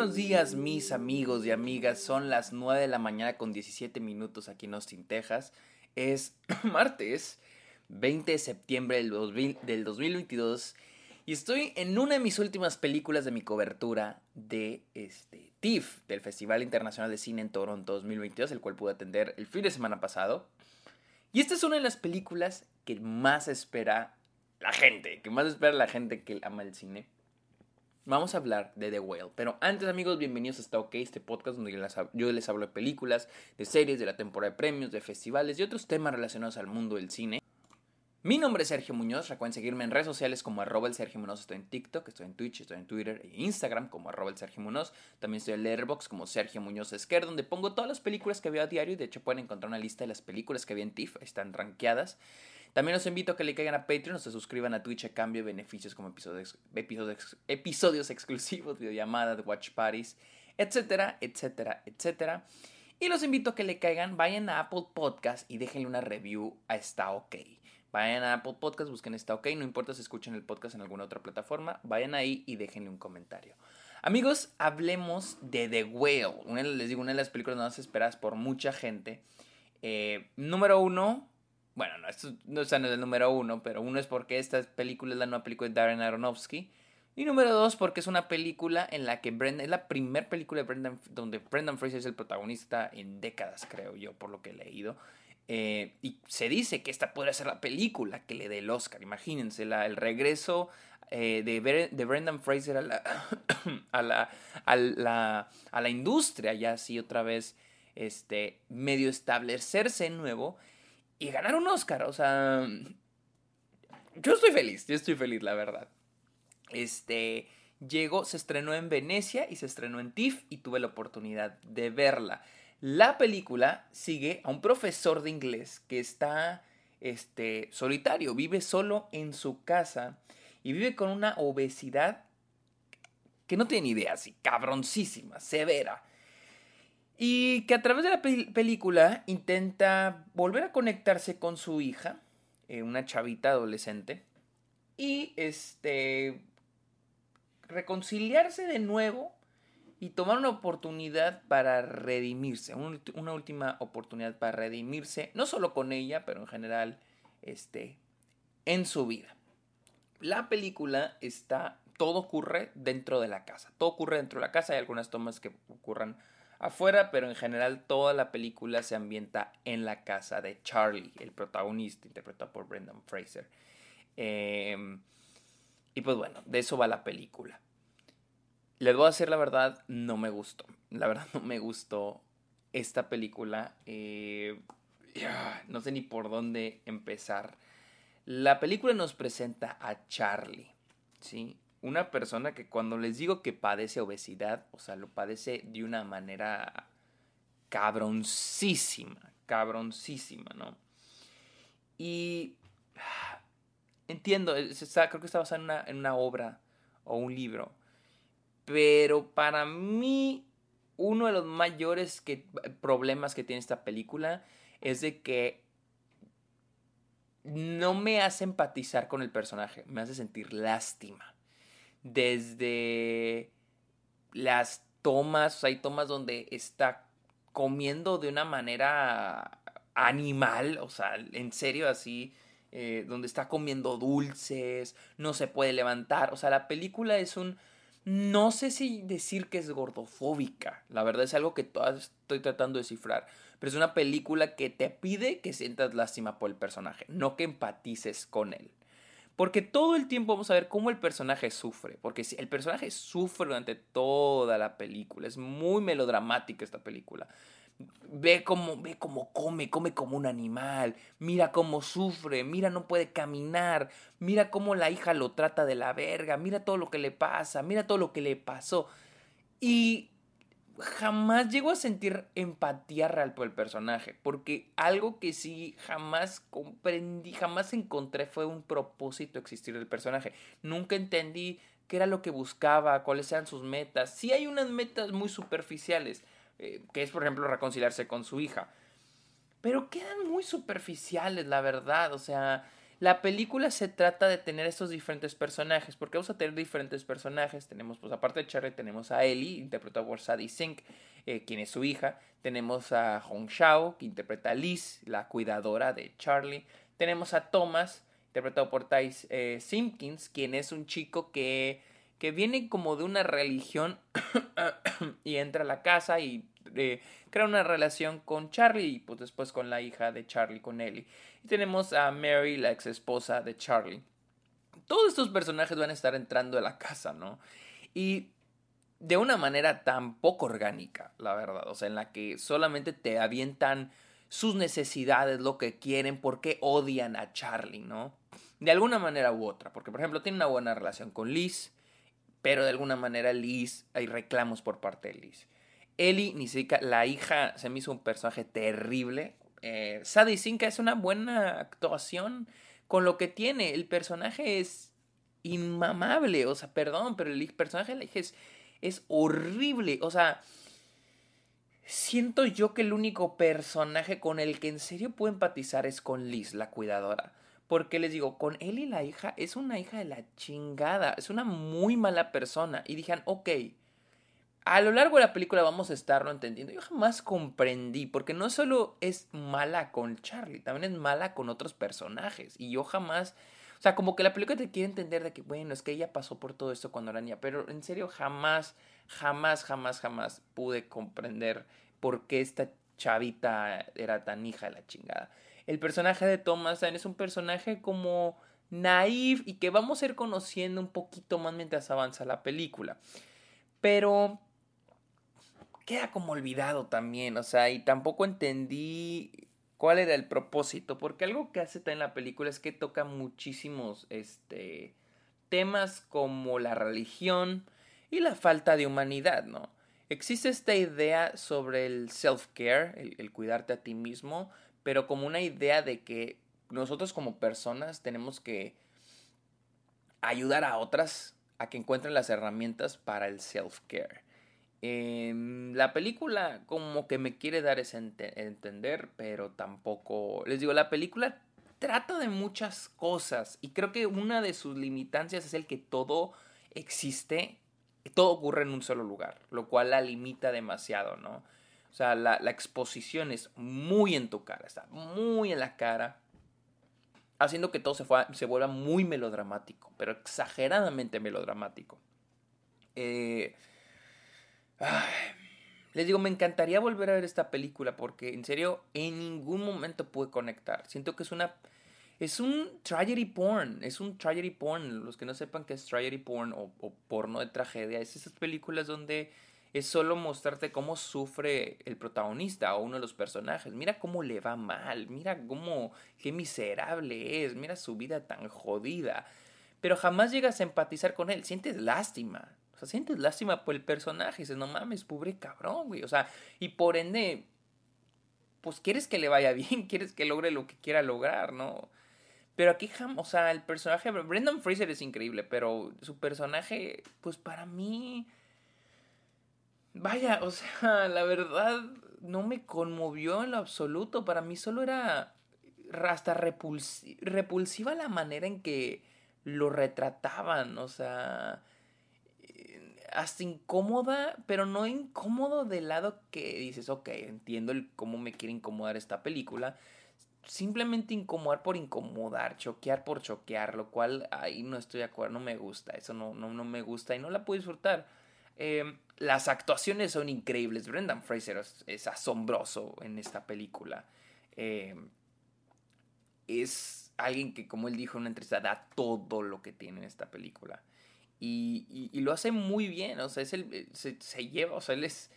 buenos días mis amigos y amigas. Son las 9 de la mañana con 17 minutos aquí en Austin, Texas. Es martes 20 de septiembre del, 2022 y estoy en una de mis últimas películas de mi cobertura de este TIFF, del Festival Internacional de Cine en Toronto 2022, el cual pude atender el fin de semana pasado. Y esta es una de las películas que más espera la gente, que más espera la gente que ama el cine Vamos a hablar de The Whale. Pero antes, amigos, bienvenidos a Está OK, este podcast donde yo les hablo de películas, de series, de la temporada de premios, de festivales y otros temas relacionados al mundo del cine. Mi nombre es Sergio Muñoz, recuerden seguirme en redes sociales como arroba el Sergio Muñoz, estoy en TikTok, estoy en Twitch, estoy en Twitter e Instagram como arroba el Sergio Muñoz, también estoy en Letterboxd como Sergio Muñoz Esquer, donde pongo todas las películas que veo a diario y de hecho pueden encontrar una lista de las películas que vi en TIFF, están rankeadas. También los invito a que le caigan a Patreon o se suscriban a Twitch a cambio de beneficios como episodios, episodios, episodios exclusivos, videollamadas, watch parties, etcétera, etcétera, etcétera. Y los invito a que le caigan, vayan a Apple Podcast y déjenle una review a Está OK. Vayan a Apple Podcast, busquen Está OK, no importa si escuchan el podcast en alguna otra plataforma, vayan ahí y déjenle un comentario. Amigos, hablemos de The Whale. Una, les digo, una de las películas más esperadas por mucha gente. Eh, número uno, bueno, no, esto no en el número uno, pero uno es porque esta película es la nueva película de Darren Aronofsky. Y número dos, porque es una película en la que Brendan, es la primera película de Brendan, donde Brendan Fraser es el protagonista en décadas, creo yo, por lo que he leído. Eh, y se dice que esta podría ser la película que le dé el Oscar. Imagínense, la, el regreso eh, de, de, Brendan Fraser a la, a la, a la, a la industria, ya así otra vez este, medio establecerse nuevo y ganar un Oscar. O sea, yo estoy feliz, yo estoy feliz, la verdad. Este, llegó, se estrenó en Venecia y se estrenó en TIFF y tuve la oportunidad de verla. La película sigue a un profesor de inglés que está este, solitario, vive solo en su casa y vive con una obesidad que no tiene ni idea, así cabroncísima, severa. Y que a través de la película intenta volver a conectarse con su hija, eh, una chavita adolescente, y este reconciliarse de nuevo y tomar una oportunidad para redimirse, una última oportunidad para redimirse, no solo con ella, pero en general este, en su vida. La película está, todo ocurre dentro de la casa, todo ocurre dentro de la casa, hay algunas tomas que ocurran afuera, pero en general toda la película se ambienta en la casa de Charlie, el protagonista, interpretado por Brendan Fraser. Em, y pues bueno, de eso va la película. Les voy a decir la verdad, no me gustó. La verdad no me gustó esta película. Eh, no sé ni por dónde empezar. La película nos presenta a Charlie, ¿sí? Una persona que cuando les digo que padece obesidad, o sea, lo padece de una manera cabroncísima, cabroncísima, ¿no? Y entiendo, creo que está basado en una, obra o un libro, pero para mí uno de los mayores problemas que tiene esta película es de que no me hace empatizar con el personaje, me hace sentir lástima desde las tomas, hay tomas donde está comiendo de una manera animal, o sea, en serio así, eh, donde está comiendo dulces, no se puede levantar, o sea, la película es un... No sé si decir que es gordofóbica, la verdad es algo que todavía estoy tratando de cifrar, pero es una película que te pide que sientas lástima por el personaje, no que empatices con él. Porque todo el tiempo vamos a ver cómo el personaje sufre. Porque el personaje sufre durante toda la película. Es muy melodramática esta película. Ve cómo, ve cómo come, come como un animal. Mira cómo sufre, mira no puede caminar. Mira cómo la hija lo trata de la verga. Mira todo lo que le pasa, mira todo lo que le pasó. Y jamás llego a sentir empatía real por el personaje, porque algo que sí jamás comprendí, jamás encontré fue un propósito existir del personaje. Nunca entendí qué era lo que buscaba, cuáles eran sus metas. Sí hay unas metas muy superficiales, eh, que es por ejemplo reconciliarse con su hija, pero quedan muy superficiales, la verdad, o sea, la película se trata de tener estos diferentes personajes, porque vamos a tener diferentes personajes, tenemos pues aparte de Charlie tenemos a Ellie, interpretada por Sadie Sink, eh, quien es su hija, tenemos a Hong Shao, que interpreta a Liz, la cuidadora de Charlie, tenemos a Thomas, interpretado por Ty eh, Simpkins, quien es un chico que, que viene como de una religión y entra a la casa y eh, crea una relación con Charlie y pues después con la hija de Charlie, con Ellie. Y tenemos a Mary, la ex esposa de Charlie. Todos estos personajes van a estar entrando a la casa, ¿no? Y de una manera tan poco orgánica, la verdad. O sea, en la que solamente te avientan sus necesidades, lo que quieren, por qué odian a Charlie, ¿no? De alguna manera u otra. Porque, por ejemplo, tiene una buena relación con Liz, pero de alguna manera Liz, hay reclamos por parte de Liz. Ellie, ni siquiera, la hija, se me hizo un personaje terrible. Eh, Sadie Sinka es una buena actuación con lo que tiene. El personaje es inmamable, o sea, perdón, pero el personaje de la hija es, es horrible. O sea, siento yo que el único personaje con el que en serio puedo empatizar es con Liz, la cuidadora. Porque les digo, con Ellie la hija es una hija de la chingada, es una muy mala persona. Y dijeron, ok, a lo largo de la película vamos a estarlo entendiendo. Yo jamás comprendí, porque no solo es mala con Charlie, también es mala con otros personajes. Y yo jamás, o sea, como que la película te quiere entender de que, bueno, es que ella pasó por todo esto cuando era niña, pero en serio jamás, jamás, jamás, jamás pude comprender por qué esta chavita era tan hija de la chingada. El personaje de Thomas es un personaje como naif y que vamos a ir conociendo un poquito más mientras avanza la película. Pero queda como olvidado también, o sea, y tampoco entendí cuál era el propósito, porque algo que hace en la película es que toca muchísimos este temas como la religión y la falta de humanidad, ¿no? Existe esta idea sobre el self-care, el, el cuidarte a ti mismo, pero como una idea de que nosotros como personas tenemos que ayudar a otras a que encuentren las herramientas para el self-care. Em, la película como que me quiere dar ese entender, pero tampoco... Les digo, la película trata de muchas cosas y creo que una de sus limitancias es el que todo existe, todo ocurre en un solo lugar, lo cual la limita demasiado, ¿no? O sea, la, la exposición es muy en tu cara, está muy en la cara, haciendo que todo se, se vuelva muy melodramático, pero exageradamente melodramático. Eh, les digo, me encantaría volver a ver esta película porque en serio en ningún momento pude conectar. Siento que es una... Es un tragedy porn, es un tragedy porn. Los que no sepan qué es tragedy porn o, o porno de tragedia, es esas películas donde es solo mostrarte cómo sufre el protagonista o uno de los personajes. Mira cómo le va mal, mira cómo, qué miserable es, mira su vida tan jodida. Pero jamás llegas a empatizar con él, sientes lástima, sea, sientes lástima por el personaje. Dices, no mames, pobre cabrón, güey. O sea, y por ende, pues quieres que le vaya bien, quieres que logre lo que quiera lograr, ¿no? Pero aquí, o sea, el personaje, Brendan Fraser es increíble, pero su personaje, pues para mí, vaya, o sea, la verdad, no me conmovió en lo absoluto. Para mí solo era hasta repulsiva la manera en que lo retrataban, o sea, hasta incómoda, pero no incómodo del lado que dices, ok, entiendo el cómo me quiere incomodar esta película. Simplemente incomodar por incomodar, choquear por choquear, lo cual ahí no estoy de acuerdo, no me gusta, eso no, no, no me gusta y no la puedo disfrutar. Em, las actuaciones son increíbles, Brendan Fraser es, asombroso en esta película. Em, es alguien que, como él dijo en una entrevista, da todo lo que tiene en esta película. Y, lo hace muy bien, o sea, es el, eh, se, lleva, o sea, él es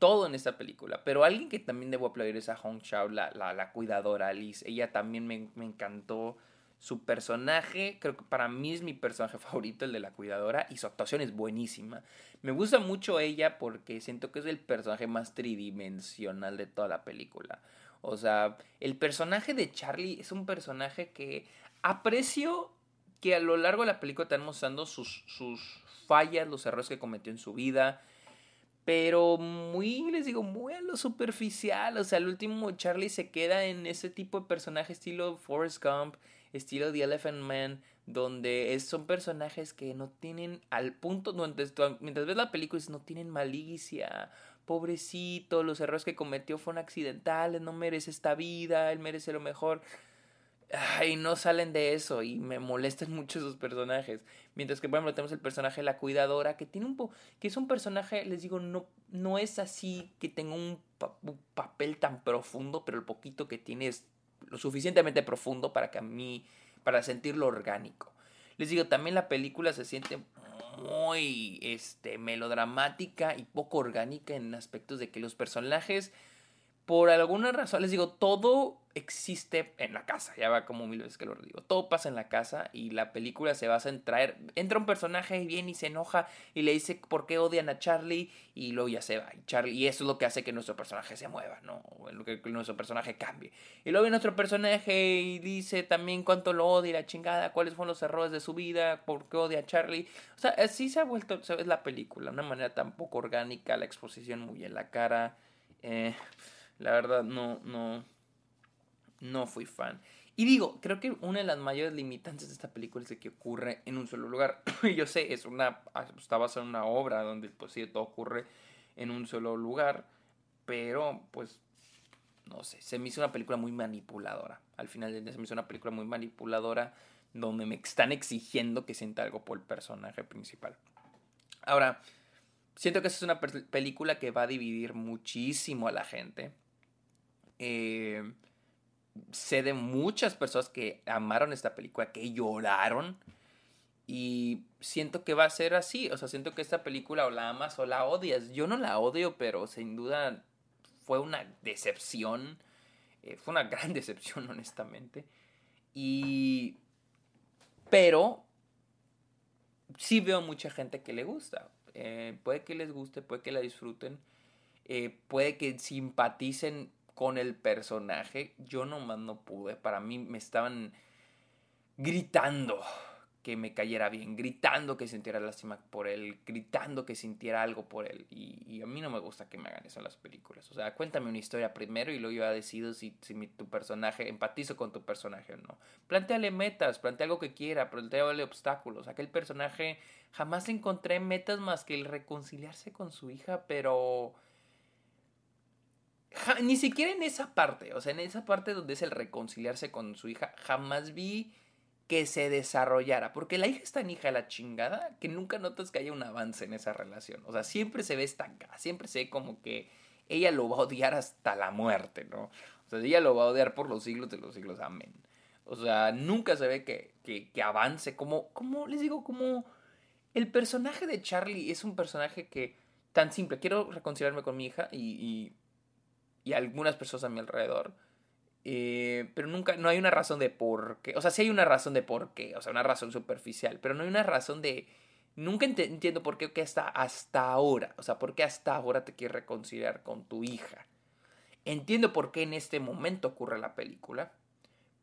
todo en esta película. Pero alguien que también debo aplaudir es a Hong Shao, la, la, la cuidadora Alice. Ella también me, me, encantó su personaje, creo que para mí es mi personaje favorito, el de la cuidadora, y su actuación es buenísima. Me gusta mucho ella porque siento que es el personaje más tridimensional de toda la película. O sea, el personaje de Charlie es un personaje que aprecio que a lo largo de la película están mostrando sus, sus fallas, los errores que cometió en su vida. Pero muy, les digo, muy a lo superficial. O sea, el último Charlie se queda en ese tipo de personaje estilo Forrest Gump, estilo The Elephant Man, donde son personajes que no tienen al punto, mientras, mientras ves la película, no tienen malicia, pobrecito, los errores que cometió fueron accidentales, no merece esta vida, él merece lo mejor. Ay, no salen de eso y me molestan mucho esos personajes. Mientras que, por ejemplo, tenemos el personaje La Cuidadora, que tiene un po que es un personaje, les digo, no, no es así que tenga un, un papel tan profundo, pero el poquito que tiene es lo suficientemente profundo para que a mí, para sentirlo orgánico. Les digo, también la película se siente muy este, melodramática y poco orgánica en aspectos de que los personajes, por alguna razón, les digo, todo existe en la casa, ya va como mil veces que lo digo, todo pasa en la casa y la película se basa en traer, entra un personaje y viene y se enoja y le dice por qué odian a Charlie y luego ya se va y Charlie y eso es lo que hace que nuestro personaje se mueva, ¿no? Lo que, nuestro personaje cambie. Y luego viene otro personaje y dice también cuánto lo odia la chingada, cuáles fueron los errores de su vida, por qué odia a Charlie. O sea, así se ha vuelto, es la película, de una manera tan poco orgánica, la exposición muy en la cara. Eh, la verdad no, no no fui fan. Y digo, creo que una de las mayores limitantes de esta película es de que ocurre en un solo lugar. Yo sé, es una, está basada en una obra donde pues sí, todo ocurre en un solo lugar, pero pues no sé, se me hizo una película muy manipuladora. Al final de día se me hizo una película muy manipuladora donde me están exigiendo que sienta algo por el personaje principal. Ahora, siento que esta es una película que va a dividir muchísimo a la gente. Eh, sé de muchas personas que amaron esta película, que lloraron. Y siento que va a ser así. O sea, siento que esta película o la amas o la odias. Yo no la odio, pero sin duda fue una decepción. Eh, fue una gran decepción, honestamente. Y. Pero. Sí veo mucha gente que le gusta. Eh, puede que les guste, puede que la disfruten. Eh, puede que simpaticen con el personaje, yo nomás no pude. Para mí me estaban gritando que me cayera bien, gritando que sintiera lástima por él, gritando que sintiera algo por él. Y, a mí no me gusta que me hagan eso en las películas. O sea, cuéntame una historia primero y luego yo decido si, si tu personaje, empatizo con tu personaje o no. Planteale metas, plantea algo que quiera, planteale obstáculos. Aquel personaje jamás encontré metas más que el reconciliarse con su hija, pero ni siquiera en esa parte, o sea, en esa parte donde es el reconciliarse con su hija, jamás vi que se desarrollara, porque la hija es tan hija de la chingada que nunca notas que haya un avance en esa relación, o sea, siempre se ve estancada, siempre se ve como que ella lo va a odiar hasta la muerte, ¿no? O sea, ella lo va a odiar por los siglos de los siglos, amén. O sea, nunca se ve que, que, avance, como, como, les digo, como el personaje de Charlie es un personaje que, tan simple, quiero reconciliarme con mi hija y algunas personas a mi alrededor. Eh, pero nunca, no hay una razón de por qué. O sea, sí hay una razón de por qué, o sea, una razón superficial, pero no hay una razón de... Nunca entiendo por qué que hasta, hasta ahora, o sea, por qué hasta ahora te quieres reconciliar con tu hija. Entiendo por qué en este momento ocurre la película,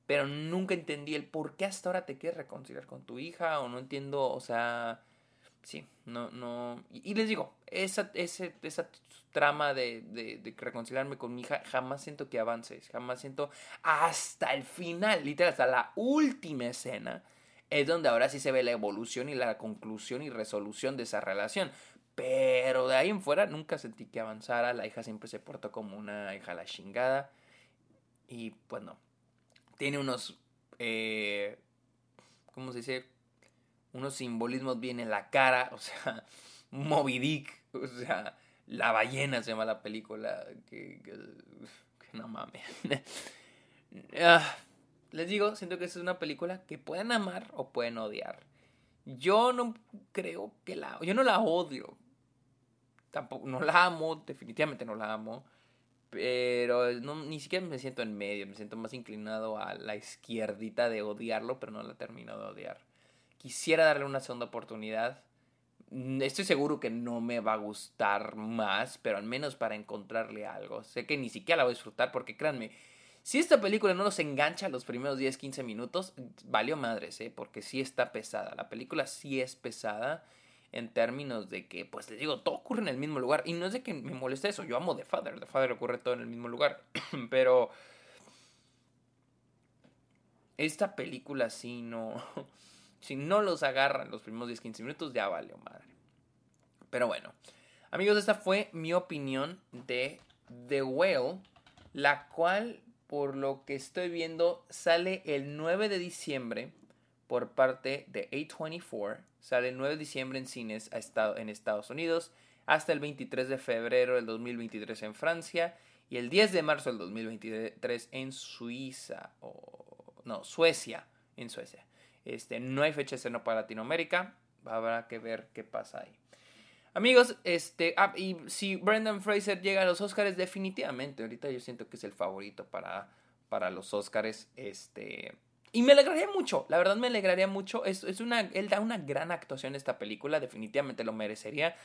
pero nunca entendí el por qué hasta ahora te quieres reconciliar con tu hija, o no entiendo, o sea, sí, no, no. Y, les digo, esa, ese, esa trama de, de, reconciliarme con mi hija, jamás siento que avance, jamás siento hasta el final, literal, hasta la última escena, es donde ahora sí se ve la evolución y la conclusión y resolución de esa relación. Pero de ahí en fuera nunca sentí que avanzara, la hija siempre se portó como una hija la chingada. Y pues no, tiene unos, eh, ¿cómo se dice? Unos simbolismos bien en la cara, o sea, Moby Dick, o sea, la ballena se llama la película. Que, no mames. Ah, les digo, siento que es una película que pueden amar o pueden odiar. Yo no creo que la... Yo no la odio. Tampoco, no la amo, definitivamente no la amo. Pero no, ni siquiera me siento en medio, me siento más inclinado a la izquierdita de odiarlo, pero no la termino de odiar. Quisiera darle una segunda oportunidad estoy seguro que no me va a gustar más, pero al menos para encontrarle algo. Sé que ni siquiera la voy a disfrutar porque créanme, si esta película no nos engancha los primeros 10, 15 minutos, valió madres, ¿eh? Porque sí está pesada. La película sí es pesada en términos de que, pues les digo, todo ocurre en el mismo lugar. Y no es de que me moleste eso, yo amo The Father. The Father ocurre todo en el mismo lugar. pero esta película si no, si no los agarran los primeros 10-15 minutos, ya vale, madre. Pero bueno, amigos, esta fue mi opinión de The Whale, la cual, por lo que estoy viendo, sale el 9 de diciembre por parte de A24. Sale el 9 de diciembre en cines en Estados Unidos, hasta el 23 de febrero del 2023 en Francia y el 10 de marzo del 2023 en Suiza, o no, Suecia, en Suecia. Este, no hay fecha de estreno para Latinoamérica, habrá que ver qué pasa ahí. Amigos, este, ah, y si Brendan Fraser llega a los Oscars, definitivamente, ahorita yo siento que es el favorito para, para los Oscars, este, y me alegraría mucho, la verdad me alegraría mucho, es, es una, él da una gran actuación en esta película, definitivamente lo merecería,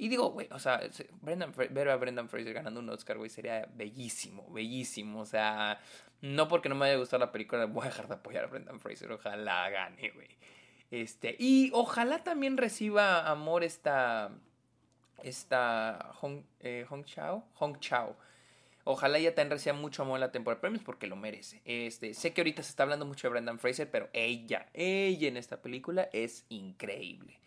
y digo, güey, o sea, Brendan, ver a Brendan Fraser ganando un Oscar, güey, sería bellísimo, bellísimo. O sea, no porque no me haya gustado la película, voy a dejar de apoyar a Brendan Fraser. Ojalá gane, güey. Este, y ojalá también reciba amor esta. Esta. Hong, eh, Hong Chao. Hong Chao. Ojalá ella también reciba mucho amor en la temporada de premios porque lo merece. Este, sé que ahorita se está hablando mucho de Brendan Fraser, pero ella, ella en esta película es increíble.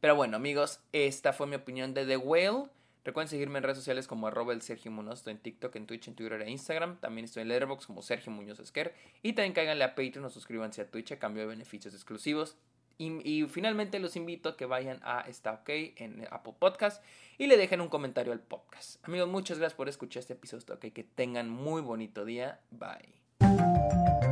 Pero bueno, amigos, esta fue mi opinión de The Whale. Recuerden seguirme en redes sociales como arroba el Sergio Munoz. Estoy en TikTok, en Twitch, en Twitter e Instagram. También estoy en Letterboxd como Sergio Muñoz Esquer. Y también cáiganle a Patreon o suscríbanse a Twitch a cambio de beneficios exclusivos. Y, finalmente los invito a que vayan a Está OK en Apple Podcast y le dejen un comentario al podcast. Amigos, muchas gracias por escuchar este episodio. OK. Que tengan muy bonito día. Bye.